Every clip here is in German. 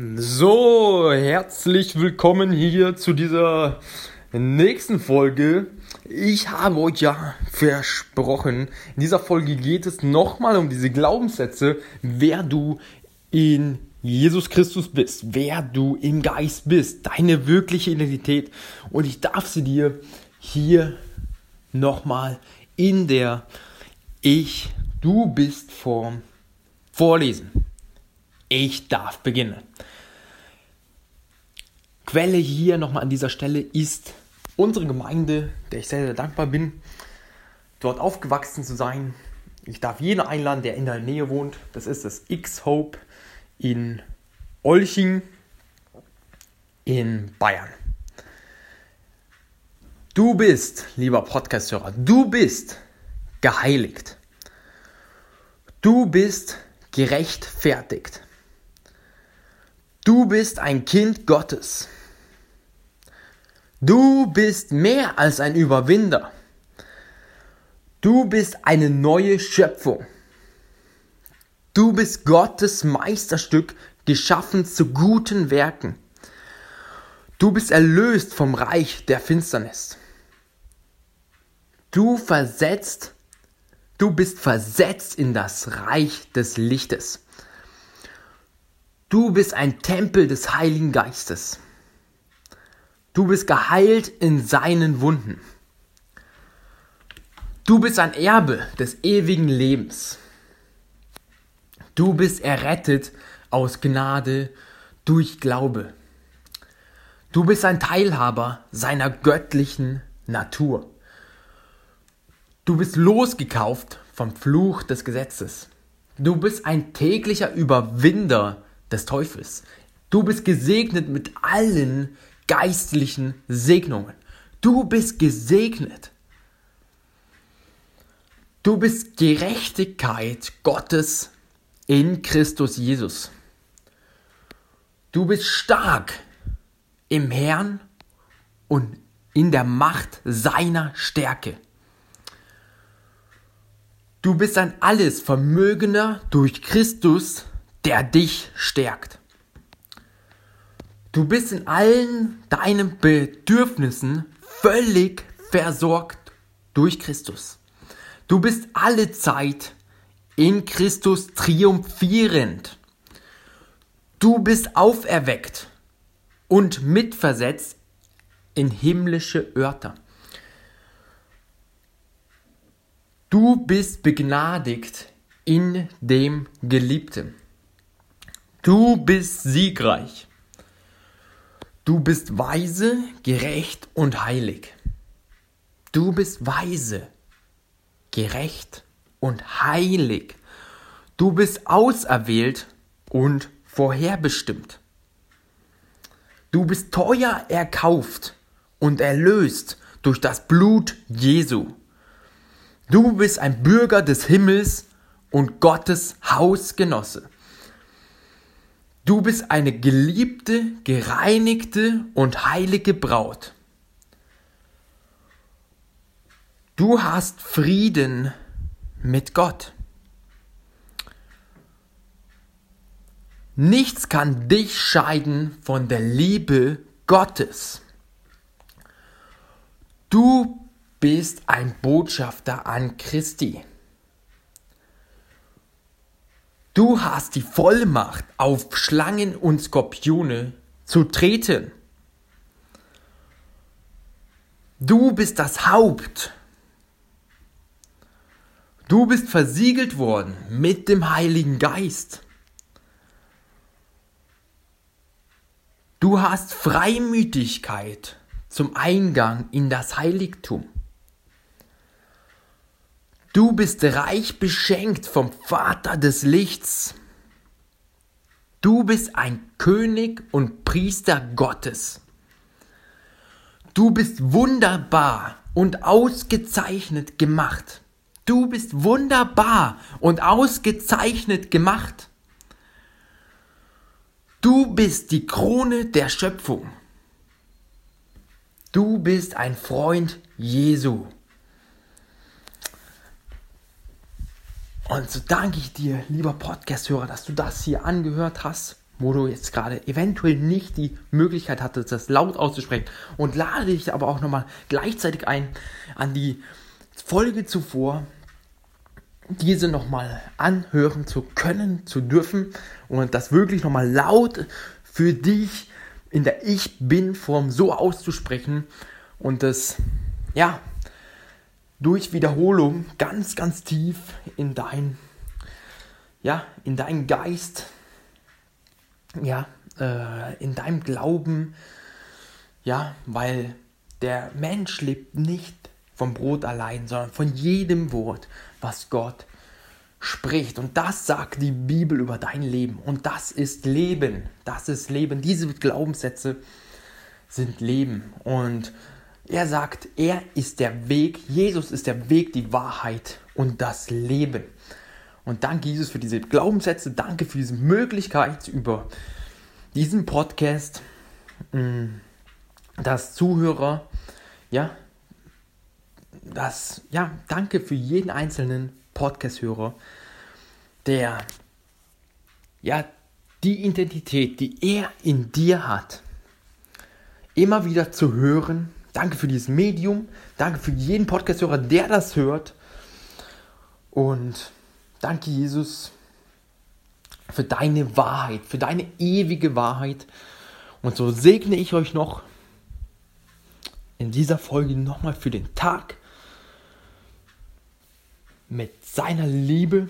So, herzlich willkommen hier zu dieser nächsten Folge. Ich habe euch ja versprochen, in dieser Folge geht es nochmal um diese Glaubenssätze, wer du in Jesus Christus bist, wer du im Geist bist, deine wirkliche Identität. Und ich darf sie dir hier nochmal in der ich, du bist vorm Vorlesen. Ich darf beginnen. Quelle hier nochmal an dieser Stelle ist unsere Gemeinde, der ich sehr, sehr dankbar bin, dort aufgewachsen zu sein. Ich darf jeden einladen, der in der Nähe wohnt. Das ist das X-Hope in Olching in Bayern. Du bist, lieber Podcast-Hörer, du bist geheiligt. Du bist gerechtfertigt. Du bist ein Kind Gottes. Du bist mehr als ein Überwinder. Du bist eine neue Schöpfung. Du bist Gottes Meisterstück, geschaffen zu guten Werken. Du bist erlöst vom Reich der Finsternis. Du versetzt Du bist versetzt in das Reich des Lichtes. Du bist ein Tempel des Heiligen Geistes. Du bist geheilt in seinen Wunden. Du bist ein Erbe des ewigen Lebens. Du bist errettet aus Gnade durch Glaube. Du bist ein Teilhaber seiner göttlichen Natur. Du bist losgekauft vom Fluch des Gesetzes. Du bist ein täglicher Überwinder des Teufels. Du bist gesegnet mit allen geistlichen Segnungen. Du bist gesegnet. Du bist Gerechtigkeit Gottes in Christus Jesus. Du bist stark im Herrn und in der Macht seiner Stärke. Du bist ein alles Vermögener durch Christus, der dich stärkt. Du bist in allen deinen Bedürfnissen völlig versorgt durch Christus. Du bist alle Zeit in Christus triumphierend. Du bist auferweckt und mitversetzt in himmlische Örter. Du bist begnadigt in dem Geliebten. Du bist siegreich. Du bist weise, gerecht und heilig. Du bist weise, gerecht und heilig. Du bist auserwählt und vorherbestimmt. Du bist teuer erkauft und erlöst durch das Blut Jesu. Du bist ein Bürger des Himmels und Gottes Hausgenosse. Du bist eine geliebte, gereinigte und heilige Braut. Du hast Frieden mit Gott. Nichts kann dich scheiden von der Liebe Gottes. Du bist ein Botschafter an Christi. Du hast die Vollmacht, auf Schlangen und Skorpione zu treten. Du bist das Haupt. Du bist versiegelt worden mit dem Heiligen Geist. Du hast Freimütigkeit zum Eingang in das Heiligtum. Du bist reich beschenkt vom Vater des Lichts. Du bist ein König und Priester Gottes. Du bist wunderbar und ausgezeichnet gemacht. Du bist wunderbar und ausgezeichnet gemacht. Du bist die Krone der Schöpfung. Du bist ein Freund Jesu. Und so danke ich dir, lieber Podcast-Hörer, dass du das hier angehört hast, wo du jetzt gerade eventuell nicht die Möglichkeit hattest, das laut auszusprechen. Und lade dich aber auch nochmal gleichzeitig ein, an die Folge zuvor, diese nochmal anhören zu können, zu dürfen und das wirklich nochmal laut für dich in der Ich Bin-Form so auszusprechen und das, ja, durch Wiederholung ganz, ganz tief in dein, ja, in deinen Geist, ja, äh, in deinem Glauben, ja, weil der Mensch lebt nicht vom Brot allein, sondern von jedem Wort, was Gott spricht. Und das sagt die Bibel über dein Leben. Und das ist Leben. Das ist Leben. Diese Glaubenssätze sind Leben. Und er sagt, er ist der Weg, Jesus ist der Weg, die Wahrheit und das Leben. Und danke Jesus für diese Glaubenssätze, danke für diese Möglichkeit über diesen Podcast, mm, dass Zuhörer, ja, das, ja, danke für jeden einzelnen Podcast-Hörer, der, ja, die Identität, die er in dir hat, immer wieder zu hören, Danke für dieses Medium. Danke für jeden Podcast-Hörer, der das hört. Und danke, Jesus, für deine Wahrheit, für deine ewige Wahrheit. Und so segne ich euch noch in dieser Folge nochmal für den Tag mit seiner Liebe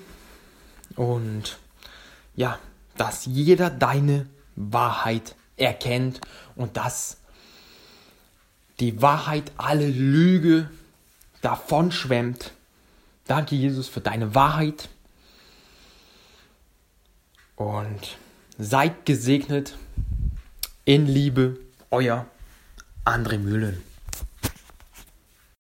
und ja, dass jeder deine Wahrheit erkennt und das die Wahrheit alle Lüge davon schwemmt. Danke, Jesus, für deine Wahrheit. Und seid gesegnet in Liebe, euer André Mühlen.